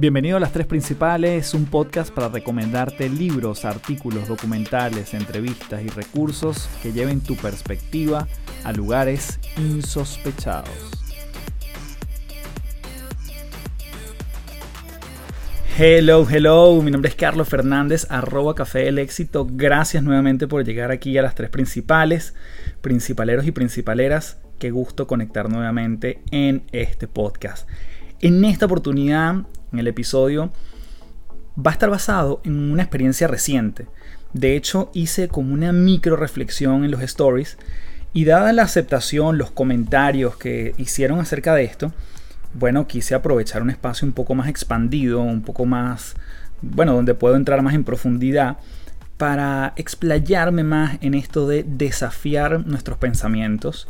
Bienvenido a Las Tres Principales, un podcast para recomendarte libros, artículos, documentales, entrevistas y recursos que lleven tu perspectiva a lugares insospechados. Hello, hello, mi nombre es Carlos Fernández, arroba Café del Éxito. Gracias nuevamente por llegar aquí a las tres principales, principaleros y principaleras. Qué gusto conectar nuevamente en este podcast. En esta oportunidad, en el episodio, va a estar basado en una experiencia reciente. De hecho, hice como una micro reflexión en los stories y dada la aceptación, los comentarios que hicieron acerca de esto, bueno, quise aprovechar un espacio un poco más expandido, un poco más, bueno, donde puedo entrar más en profundidad para explayarme más en esto de desafiar nuestros pensamientos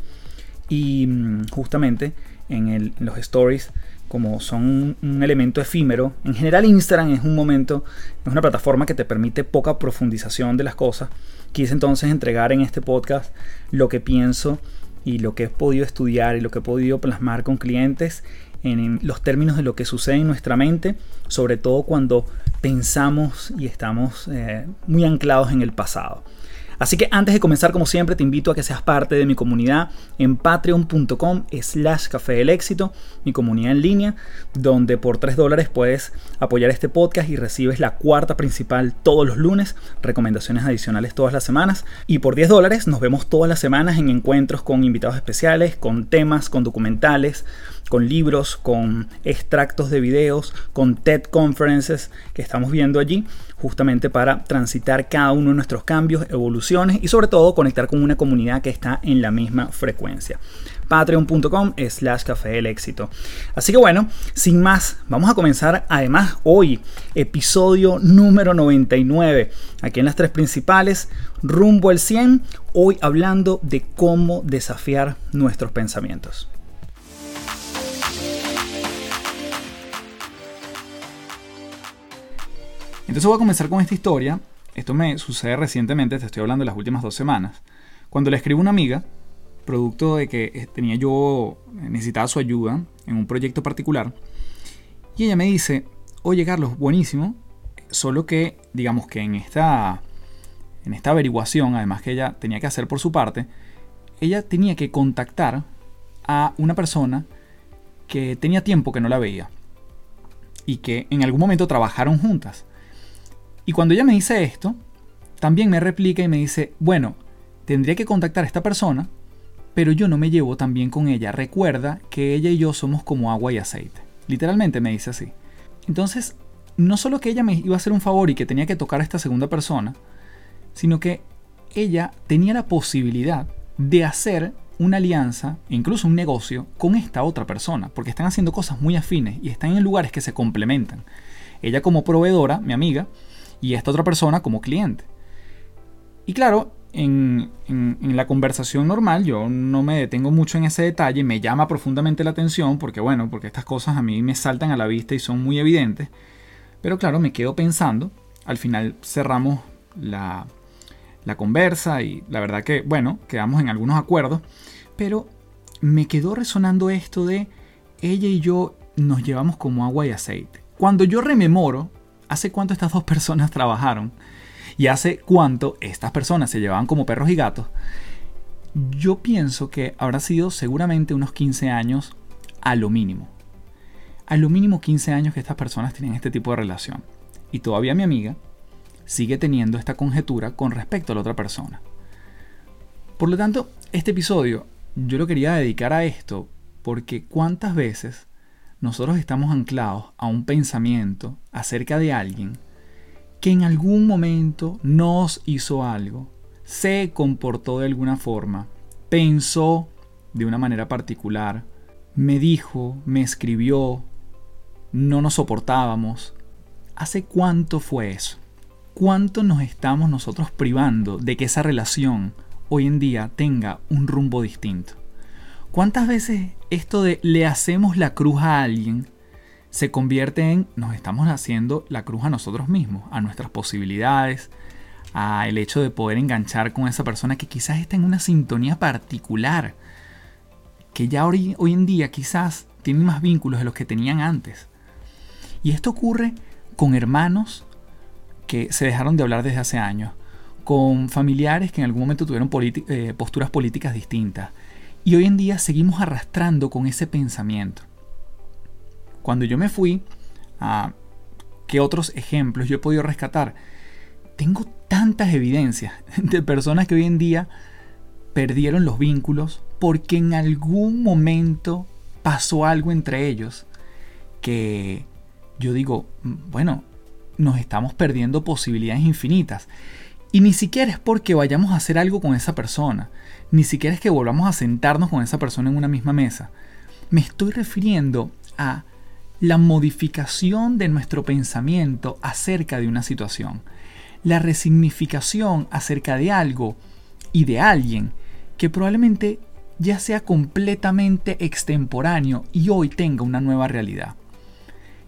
y mm, justamente en, los stories como son un elemento efímero. En general Instagram es un momento, es una plataforma que te permite poca profundización de las cosas. Quise entonces entregar en este podcast lo que pienso y lo que he podido estudiar y lo que he podido plasmar con clientes en los términos de lo que sucede en nuestra mente, sobre todo cuando pensamos y estamos eh, muy anclados en el pasado. Así que antes de comenzar, como siempre, te invito a que seas parte de mi comunidad en patreon.com slash café del éxito, mi comunidad en línea, donde por 3 dólares puedes apoyar este podcast y recibes la cuarta principal todos los lunes, recomendaciones adicionales todas las semanas. Y por 10 dólares nos vemos todas las semanas en encuentros con invitados especiales, con temas, con documentales, con libros, con extractos de videos, con TED Conferences que estamos viendo allí, justamente para transitar cada uno de nuestros cambios, evoluciones y sobre todo conectar con una comunidad que está en la misma frecuencia patreon.com slash café del éxito. Así que bueno, sin más, vamos a comenzar además hoy, episodio número 99, aquí en las tres principales, rumbo al 100, hoy hablando de cómo desafiar nuestros pensamientos. Entonces voy a comenzar con esta historia. Esto me sucede recientemente, te estoy hablando de las últimas dos semanas. Cuando le escribo a una amiga, producto de que eh, tenía yo, necesitaba su ayuda en un proyecto particular, y ella me dice, oye Carlos, buenísimo, solo que digamos que en esta, en esta averiguación, además que ella tenía que hacer por su parte, ella tenía que contactar a una persona que tenía tiempo que no la veía y que en algún momento trabajaron juntas. Y cuando ella me dice esto, también me replica y me dice, bueno, tendría que contactar a esta persona, pero yo no me llevo tan bien con ella. Recuerda que ella y yo somos como agua y aceite. Literalmente me dice así. Entonces, no solo que ella me iba a hacer un favor y que tenía que tocar a esta segunda persona, sino que ella tenía la posibilidad de hacer una alianza, incluso un negocio, con esta otra persona, porque están haciendo cosas muy afines y están en lugares que se complementan. Ella como proveedora, mi amiga, y esta otra persona como cliente. Y claro, en, la conversación normal yo no me detengo mucho en ese detalle, me llama profundamente la atención porque bueno, porque estas cosas a mí me saltan a la vista y son muy evidentes. Pero claro, me quedo pensando, al final cerramos la, la conversa y la verdad que bueno, quedamos en algunos acuerdos, pero me quedó resonando esto de ella y yo nos llevamos como agua y aceite. Cuando yo rememoro hace cuánto estas dos personas trabajaron y hace cuánto estas personas se llevaban como perros y gatos, yo pienso que habrá sido seguramente unos 15 años a lo mínimo. A lo mínimo 15 años que estas personas tienen este tipo de relación. Y todavía mi amiga sigue teniendo esta conjetura con respecto a la otra persona. Por lo tanto, este episodio yo lo quería dedicar a esto porque cuántas veces nosotros estamos anclados a un pensamiento acerca de alguien que en algún momento nos hizo algo, se comportó de alguna forma, pensó de una manera particular, me dijo, me escribió, no nos soportábamos. ¿Hace cuánto fue eso? ¿Cuánto nos estamos nosotros privando de que esa relación hoy en día tenga un rumbo distinto? ¿Cuántas veces esto de le hacemos la cruz a alguien se convierte en nos estamos haciendo la cruz a nosotros mismos, a nuestras posibilidades, a el hecho de poder enganchar con esa persona que quizás está en una sintonía particular, que ya hoy, hoy en día quizás tiene más vínculos de los que tenían antes. Y esto ocurre con hermanos que se dejaron de hablar desde hace años, con familiares que en algún momento tuvieron eh, posturas políticas distintas. Y hoy en día seguimos arrastrando con ese pensamiento. Cuando yo me fui, a ¿qué otros ejemplos yo he podido rescatar? Tengo tantas evidencias de personas que hoy en día perdieron los vínculos porque en algún momento pasó algo entre ellos que yo digo, bueno, nos estamos perdiendo posibilidades infinitas. Y ni siquiera es porque vayamos a hacer algo con esa persona, ni siquiera es que volvamos a sentarnos con esa persona en una misma mesa. Me estoy refiriendo a la modificación de nuestro pensamiento acerca de una situación, la resignificación acerca de algo y de alguien que probablemente ya sea completamente extemporáneo y hoy tenga una nueva realidad.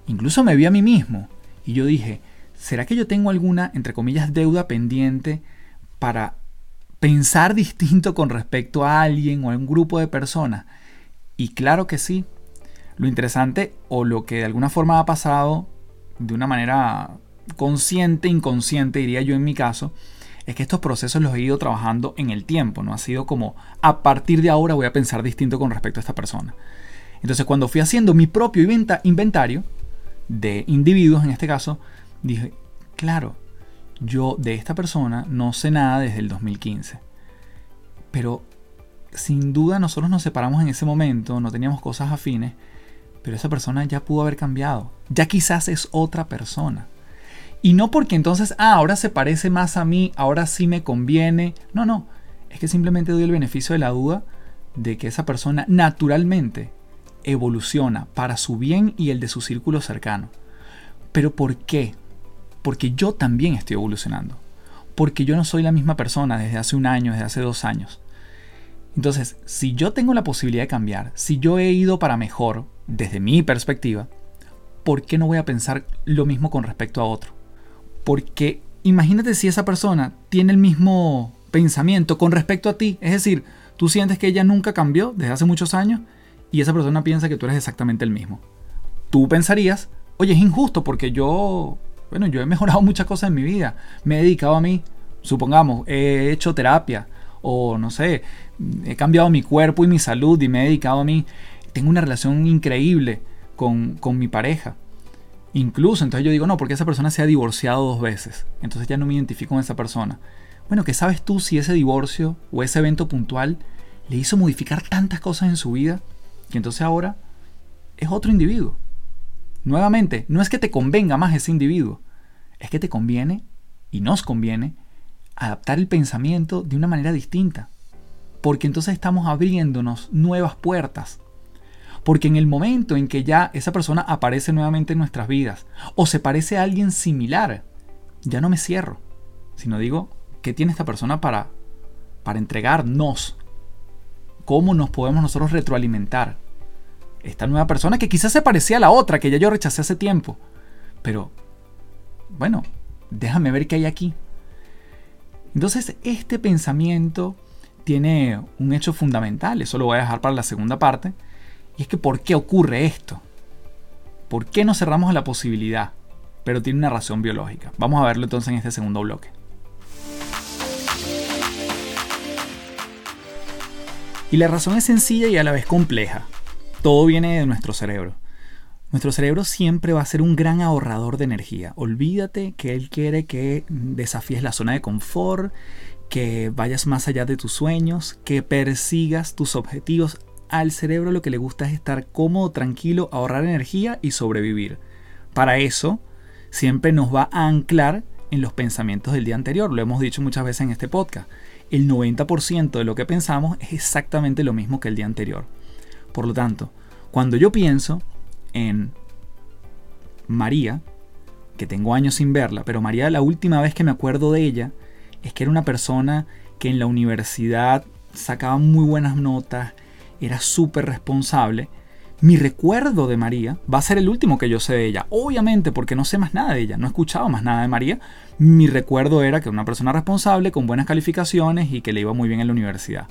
Incluso me vi a mí mismo y yo dije, ¿será que yo tengo alguna, entre comillas, deuda pendiente para pensar distinto con respecto a alguien o a un grupo de personas? Y claro que sí. Lo interesante o lo que de alguna forma ha pasado de una manera consciente, inconsciente, diría yo en mi caso, es que estos procesos los he ido trabajando en el tiempo, no ha sido como a partir de ahora voy a pensar distinto con respecto a esta persona. Entonces cuando fui haciendo mi propio inventario, de individuos en este caso, dije, claro, yo de esta persona no sé nada desde el 2015. Pero sin duda nosotros nos separamos en ese momento, no teníamos cosas afines, pero esa persona ya pudo haber cambiado. Ya quizás es otra persona. Y no porque entonces, ah, ahora se parece más a mí, ahora sí me conviene. No, no. Es que simplemente doy el beneficio de la duda de que esa persona naturalmente evoluciona para su bien y el de su círculo cercano. ¿Pero por qué? Porque yo también estoy evolucionando. Porque yo no soy la misma persona desde hace un año, desde hace dos años. Entonces, si yo tengo la posibilidad de cambiar, si yo he ido para mejor desde mi perspectiva, ¿por qué no voy a pensar lo mismo con respecto a otro? Porque imagínate si esa persona tiene el mismo pensamiento con respecto a ti, es decir, tú sientes que ella nunca cambió desde hace muchos años y esa persona piensa que tú eres exactamente el mismo. Tú pensarías, oye, es injusto porque yo, bueno, yo he mejorado muchas cosas en mi vida, me he dedicado a mí, supongamos, he hecho terapia o no sé, he cambiado mi cuerpo y mi salud y me he dedicado a mí, tengo una relación increíble con, con mi pareja. Incluso, entonces yo digo, no, porque esa persona se ha divorciado dos veces, entonces ya no me identifico con esa persona. Bueno, ¿qué sabes tú si ese divorcio o ese evento puntual le hizo modificar tantas cosas en su vida y entonces ahora es otro individuo. Nuevamente, no es que te convenga más ese individuo, es que te conviene y nos conviene adaptar el pensamiento de una manera distinta. Porque entonces estamos abriéndonos nuevas puertas. Porque en el momento en que ya esa persona aparece nuevamente en nuestras vidas o se parece a alguien similar, ya no me cierro, sino digo, ¿qué tiene esta persona para, para entregarnos? ¿Cómo nos podemos nosotros retroalimentar? Esta nueva persona que quizás se parecía a la otra que ya yo rechacé hace tiempo. Pero, bueno, déjame ver qué hay aquí. Entonces, este pensamiento tiene un hecho fundamental, eso lo voy a dejar para la segunda parte, y es que ¿por qué ocurre esto? ¿Por qué nos cerramos a la posibilidad? Pero tiene una razón biológica. Vamos a verlo entonces en este segundo bloque. Y la razón es sencilla y a la vez compleja. Todo viene de nuestro cerebro. Nuestro cerebro siempre va a ser un gran ahorrador de energía. Olvídate que él quiere que desafíes la zona de confort, que vayas más allá de tus sueños, que persigas tus objetivos. Al cerebro lo que le gusta es estar cómodo, tranquilo, ahorrar energía y sobrevivir. Para eso, siempre nos va a anclar en los pensamientos del día anterior. Lo hemos dicho muchas veces en este podcast. El 90% de lo que pensamos es exactamente lo mismo que el día anterior. Por lo tanto, cuando yo pienso en María, que tengo años sin verla, pero María la última vez que me acuerdo de ella es que era una persona que en la universidad sacaba muy buenas notas, era súper responsable. Mi recuerdo de María va a ser el último que yo sé de ella. Obviamente porque no sé más nada de ella, no he escuchado más nada de María. Mi recuerdo era que era una persona responsable, con buenas calificaciones y que le iba muy bien en la universidad.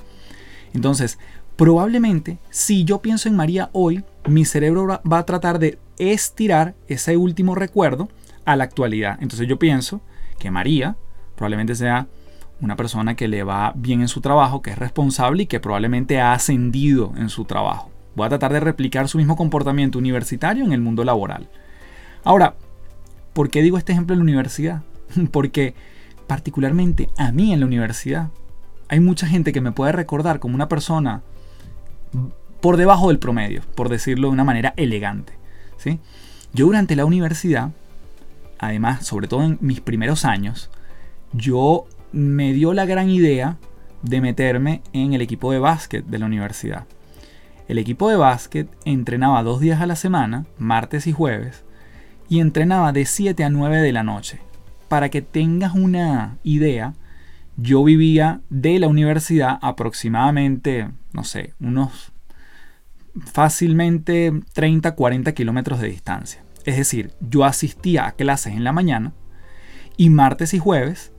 Entonces, Probablemente, si yo pienso en María hoy, mi cerebro va a tratar de estirar ese último recuerdo a la actualidad. Entonces yo pienso que María probablemente sea una persona que le va bien en su trabajo, que es responsable y que probablemente ha ascendido en su trabajo. Voy a tratar de replicar su mismo comportamiento universitario en el mundo laboral. Ahora, ¿por qué digo este ejemplo en la universidad? Porque particularmente a mí en la universidad hay mucha gente que me puede recordar como una persona por debajo del promedio, por decirlo de una manera elegante. ¿sí? Yo durante la universidad, además, sobre todo en mis primeros años, yo me dio la gran idea de meterme en el equipo de básquet de la universidad. El equipo de básquet entrenaba dos días a la semana, martes y jueves, y entrenaba de 7 a 9 de la noche. Para que tengas una idea, yo vivía de la universidad aproximadamente, no sé, unos fácilmente 30, 40 kilómetros de distancia. Es decir, yo asistía a clases en la mañana y martes y jueves,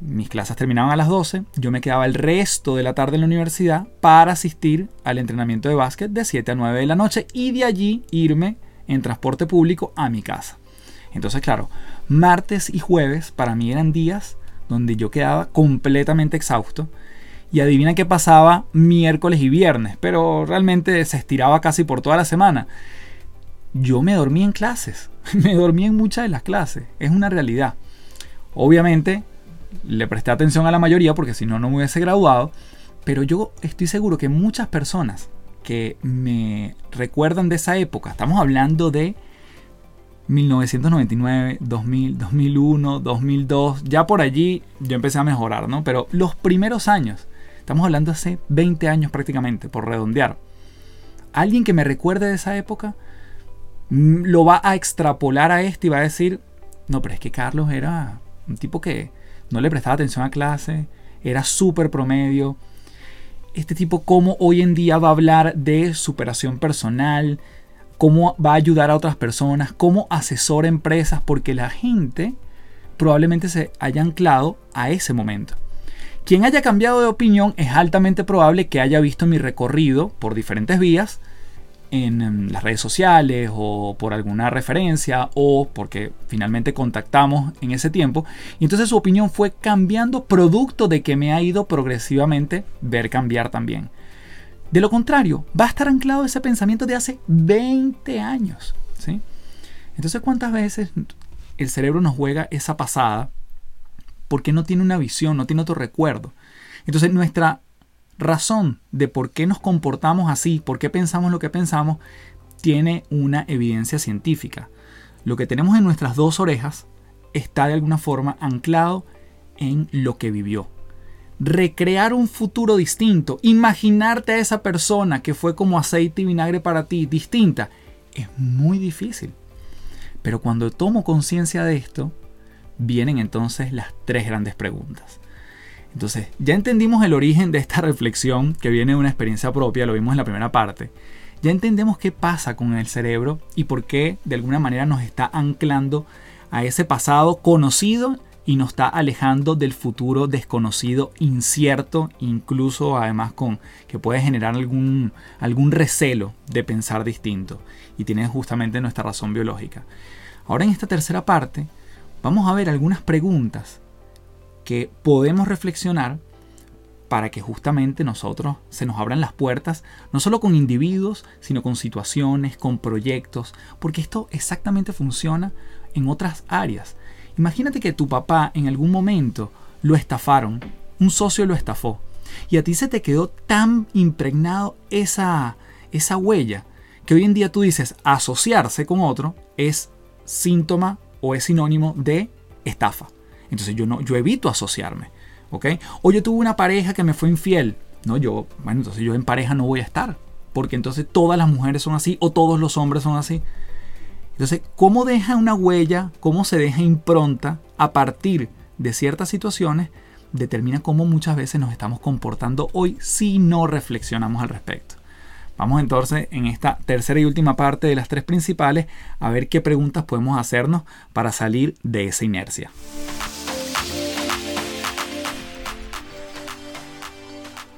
mis clases terminaban a las 12, yo me quedaba el resto de la tarde en la universidad para asistir al entrenamiento de básquet de 7 a 9 de la noche y de allí irme en transporte público a mi casa. Entonces, claro, martes y jueves para mí eran días donde yo quedaba completamente exhausto. Y adivina qué pasaba miércoles y viernes, pero realmente se estiraba casi por toda la semana. Yo me dormí en clases, me dormí en muchas de las clases, es una realidad. Obviamente le presté atención a la mayoría porque si no no me hubiese graduado, pero yo estoy seguro que muchas personas que me recuerdan de esa época, estamos hablando de 1999, 2000, 2001, 2002, ya por allí yo empecé a mejorar, ¿no? Pero los primeros años, estamos hablando hace 20 años prácticamente, por redondear. Alguien que me recuerde de esa época mm, lo va a extrapolar a este y va a decir, no, pero es que Carlos era un tipo que no le prestaba atención a clase, era súper promedio. Este tipo, ¿cómo hoy en día va a hablar de superación personal, cómo va a ayudar a otras personas, cómo asesora empresas, porque la gente probablemente se haya anclado a ese momento. Quien haya cambiado de opinión es altamente probable que haya visto mi recorrido por diferentes vías en las redes sociales o por alguna referencia o porque finalmente contactamos en ese tiempo y entonces su opinión fue cambiando producto de que me ha ido progresivamente ver cambiar también. De lo contrario, va a estar anclado ese pensamiento de hace 20 años. ¿sí? Entonces, ¿cuántas veces el cerebro nos juega esa pasada porque no tiene una visión, no tiene otro recuerdo? Entonces, nuestra razón de por qué nos comportamos así, por qué pensamos lo que pensamos, tiene una evidencia científica. Lo que tenemos en nuestras dos orejas está de alguna forma anclado en lo que vivió recrear un futuro distinto, imaginarte a esa persona que fue como aceite y vinagre para ti, distinta, es muy difícil. Pero cuando tomo conciencia de esto, vienen entonces las tres grandes preguntas. Entonces, ya entendimos el origen de esta reflexión que viene de una experiencia propia, lo vimos en la primera parte. Ya entendemos qué pasa con el cerebro y por qué de alguna manera nos está anclando a ese pasado conocido y nos está alejando del futuro desconocido, incierto, incluso además con que puede generar algún, algún recelo de pensar distinto. Y tiene justamente nuestra razón biológica. Ahora en esta tercera parte vamos a ver algunas preguntas que podemos reflexionar para que justamente nosotros se nos abran las puertas, no solo con individuos, sino con situaciones, con proyectos, porque esto exactamente funciona en otras áreas. Imagínate que tu papá en algún momento lo estafaron, un socio lo estafó, y a ti se te quedó tan impregnado esa, esa huella que hoy en día tú dices asociarse con otro es síntoma o es sinónimo de estafa. Entonces yo no, yo evito asociarme, ¿ok? O yo tuve una pareja que me fue infiel, no, yo, bueno, entonces yo en pareja no voy a estar, porque entonces todas las mujeres son así o todos los hombres son así. Entonces, ¿cómo deja una huella, cómo se deja impronta a partir de ciertas situaciones? Determina cómo muchas veces nos estamos comportando hoy si no reflexionamos al respecto. Vamos entonces en esta tercera y última parte de las tres principales a ver qué preguntas podemos hacernos para salir de esa inercia.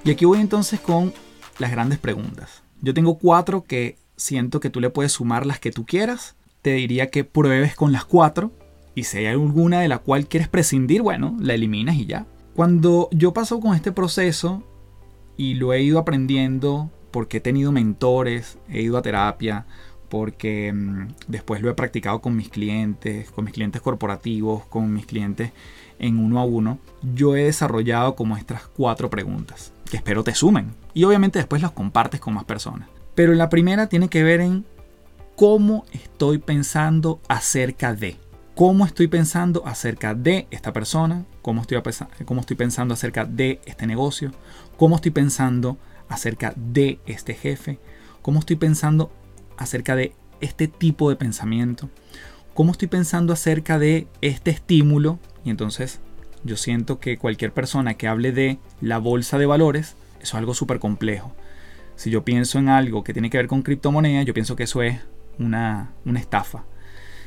Y aquí voy entonces con las grandes preguntas. Yo tengo cuatro que siento que tú le puedes sumar las que tú quieras. Te diría que pruebes con las cuatro y si hay alguna de la cual quieres prescindir, bueno, la eliminas y ya. Cuando yo paso con este proceso y lo he ido aprendiendo porque he tenido mentores, he ido a terapia, porque mm, después lo he practicado con mis clientes, con mis clientes corporativos, con mis clientes en uno a uno, yo he desarrollado como estas cuatro preguntas, que espero te sumen. Y obviamente después las compartes con más personas. Pero la primera tiene que ver en cómo estoy pensando acerca de. Cómo estoy pensando acerca de esta persona, cómo estoy, cómo estoy pensando acerca de este negocio, cómo estoy pensando acerca de este jefe, cómo estoy pensando acerca de este tipo de pensamiento, cómo estoy pensando acerca de este estímulo. Y entonces yo siento que cualquier persona que hable de la bolsa de valores, eso es algo súper complejo. Si yo pienso en algo que tiene que ver con criptomonedas, yo pienso que eso es una, una estafa.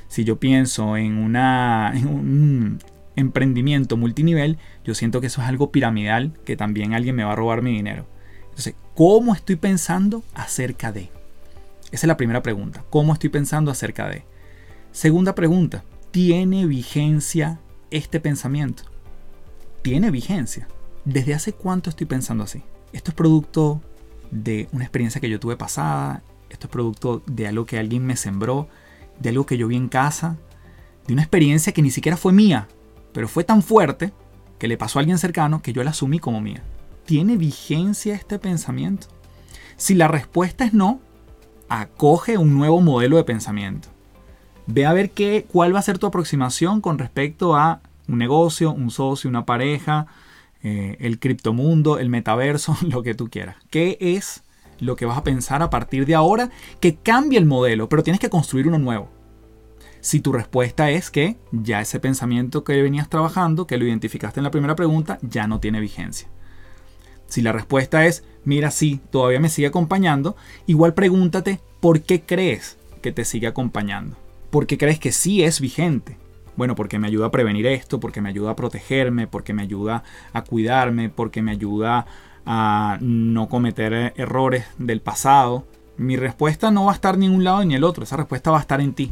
Si yo pienso en, una, en un emprendimiento multinivel, yo siento que eso es algo piramidal, que también alguien me va a robar mi dinero. Entonces, ¿cómo estoy pensando acerca de? Esa es la primera pregunta. ¿Cómo estoy pensando acerca de? Segunda pregunta, ¿tiene vigencia este pensamiento? ¿Tiene vigencia? ¿Desde hace cuánto estoy pensando así? Esto es producto de una experiencia que yo tuve pasada, esto es producto de algo que alguien me sembró, de algo que yo vi en casa, de una experiencia que ni siquiera fue mía, pero fue tan fuerte que le pasó a alguien cercano que yo la asumí como mía. ¿Tiene vigencia este pensamiento? Si la respuesta es no, acoge un nuevo modelo de pensamiento. Ve a ver qué, cuál va a ser tu aproximación con respecto a un negocio, un socio, una pareja, eh, el criptomundo, el metaverso, lo que tú quieras. ¿Qué es lo que vas a pensar a partir de ahora que cambie el modelo, pero tienes que construir uno nuevo? Si tu respuesta es que ya ese pensamiento que venías trabajando, que lo identificaste en la primera pregunta, ya no tiene vigencia. Si la respuesta es, mira, sí, todavía me sigue acompañando, igual pregúntate por qué crees que te sigue acompañando. ¿Por qué crees que sí es vigente? Bueno, porque me ayuda a prevenir esto, porque me ayuda a protegerme, porque me ayuda a cuidarme, porque me ayuda a no cometer errores del pasado. Mi respuesta no va a estar ni en un lado ni en el otro, esa respuesta va a estar en ti.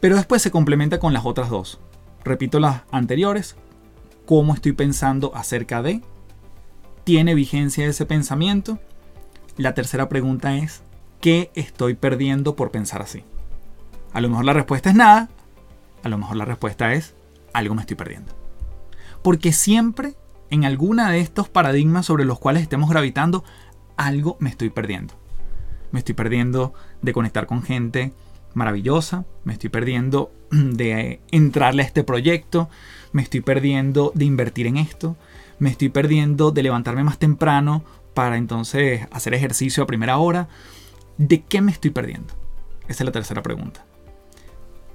Pero después se complementa con las otras dos. Repito las anteriores. ¿Cómo estoy pensando acerca de? ¿Tiene vigencia ese pensamiento? La tercera pregunta es, ¿qué estoy perdiendo por pensar así? A lo mejor la respuesta es nada, a lo mejor la respuesta es algo me estoy perdiendo. Porque siempre en alguna de estos paradigmas sobre los cuales estemos gravitando, algo me estoy perdiendo. Me estoy perdiendo de conectar con gente maravillosa, me estoy perdiendo de entrarle a este proyecto, me estoy perdiendo de invertir en esto, me estoy perdiendo de levantarme más temprano para entonces hacer ejercicio a primera hora. ¿De qué me estoy perdiendo? Esa es la tercera pregunta.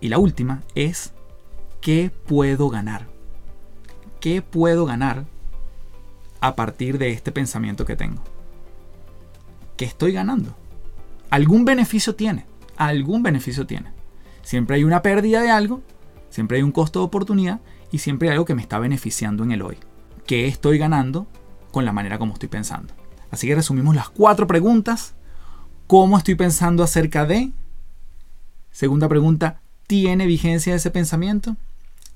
Y la última es, ¿qué puedo ganar? ¿Qué puedo ganar a partir de este pensamiento que tengo? ¿Qué estoy ganando? ¿Algún beneficio tiene? ¿Algún beneficio tiene? Siempre hay una pérdida de algo, siempre hay un costo de oportunidad y siempre hay algo que me está beneficiando en el hoy. ¿Qué estoy ganando con la manera como estoy pensando? Así que resumimos las cuatro preguntas. ¿Cómo estoy pensando acerca de? Segunda pregunta, ¿Tiene vigencia ese pensamiento?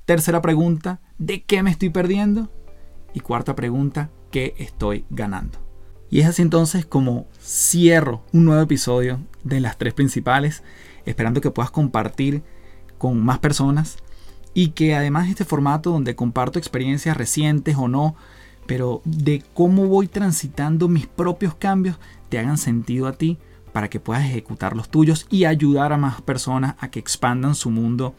Tercera pregunta, ¿de qué me estoy perdiendo? Y cuarta pregunta, ¿qué estoy ganando? Y es así entonces como cierro un nuevo episodio de las tres principales, esperando que puedas compartir con más personas y que además este formato donde comparto experiencias recientes o no, pero de cómo voy transitando mis propios cambios, te hagan sentido a ti para que puedas ejecutar los tuyos y ayudar a más personas a que expandan su mundo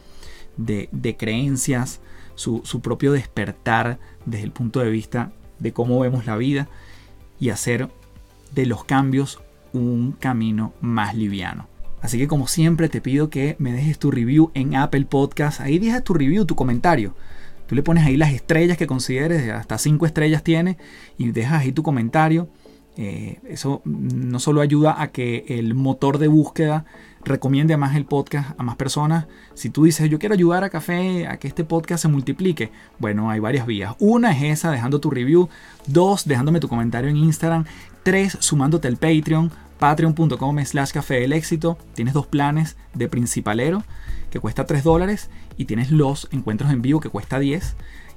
de, creencias, su, su propio despertar desde el punto de vista de cómo vemos la vida y hacer de los cambios un camino más liviano. Así que como siempre te pido que me dejes tu review en Apple Podcast. Ahí dejas tu review, tu comentario. Tú le pones ahí las estrellas que consideres, hasta 5 estrellas tiene, y dejas ahí tu comentario Eh, eso no solo ayuda a que el motor de búsqueda recomiende más el podcast a más personas. Si tú dices, yo quiero ayudar a Café a que este podcast se multiplique, bueno, hay varias vías. Una es esa, dejando tu review. Dos, dejándome tu comentario en Instagram. Tres, sumándote al Patreon, patreon.com slash café del éxito. Tienes dos planes de principalero que cuesta 3 dólares y tienes los encuentros en vivo que cuesta 10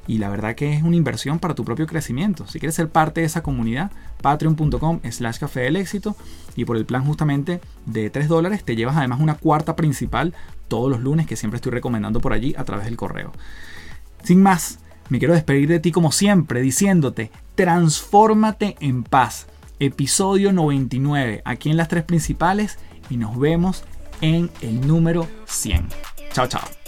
y la verdad que es una inversión para tu propio crecimiento. Si quieres ser parte de esa comunidad, patreon.com slash café del éxito y por el plan justamente de 3 dólares te llevas además una cuarta principal todos los lunes que siempre estoy recomendando por allí a través del correo. Sin más, me quiero despedir de ti como siempre diciéndote, transfórmate en paz. Episodio 99, aquí en las tres principales y nos vemos en el número 100. Chao, chao.